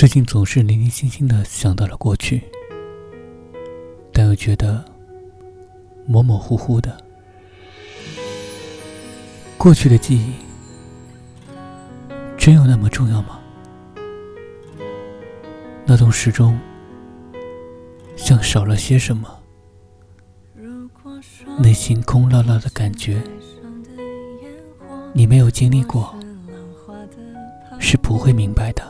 最近总是零零星星的想到了过去，但又觉得模模糊糊的。过去的记忆真有那么重要吗？那种时钟像少了些什么，内心空落落的感觉，你没有经历过，是不会明白的。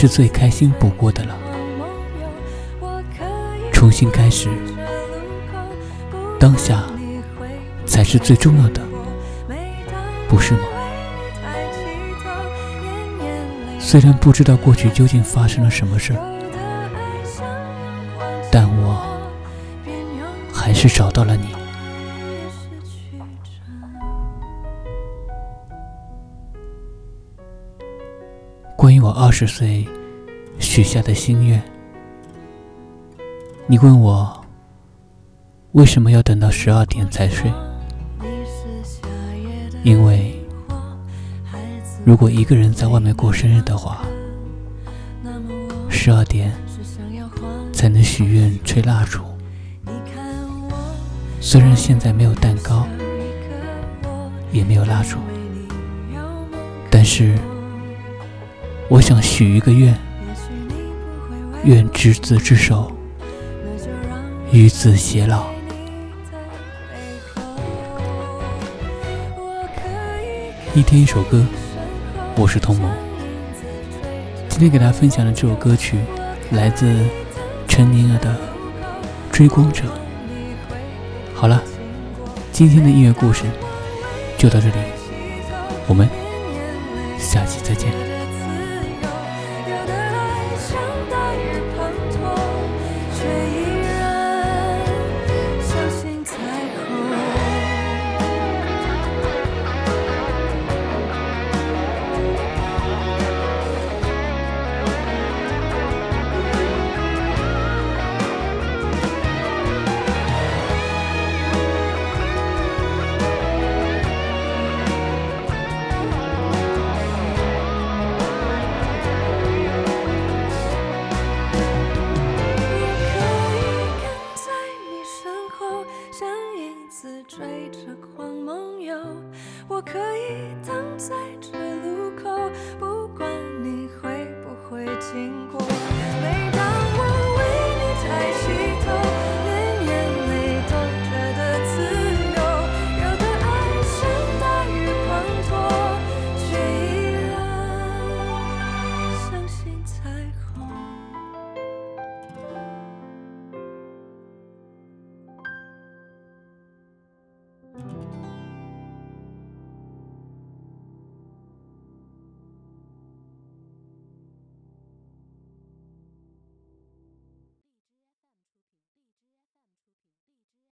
是最开心不过的了。重新开始，当下才是最重要的，不是吗？虽然不知道过去究竟发生了什么事但我还是找到了你。关于我二十岁许下的心愿，你问我为什么要等到十二点才睡？因为如果一个人在外面过生日的话，十二点才能许愿吹蜡烛。虽然现在没有蛋糕，也没有蜡烛，但是。我想许一个愿，愿执子之手，与子偕老。一天一首歌，我是童萌。今天给大家分享的这首歌曲，来自陈宁儿的《追光者》。好了，今天的音乐故事就到这里，我们下期再见。追着狂梦游，我可以等在这。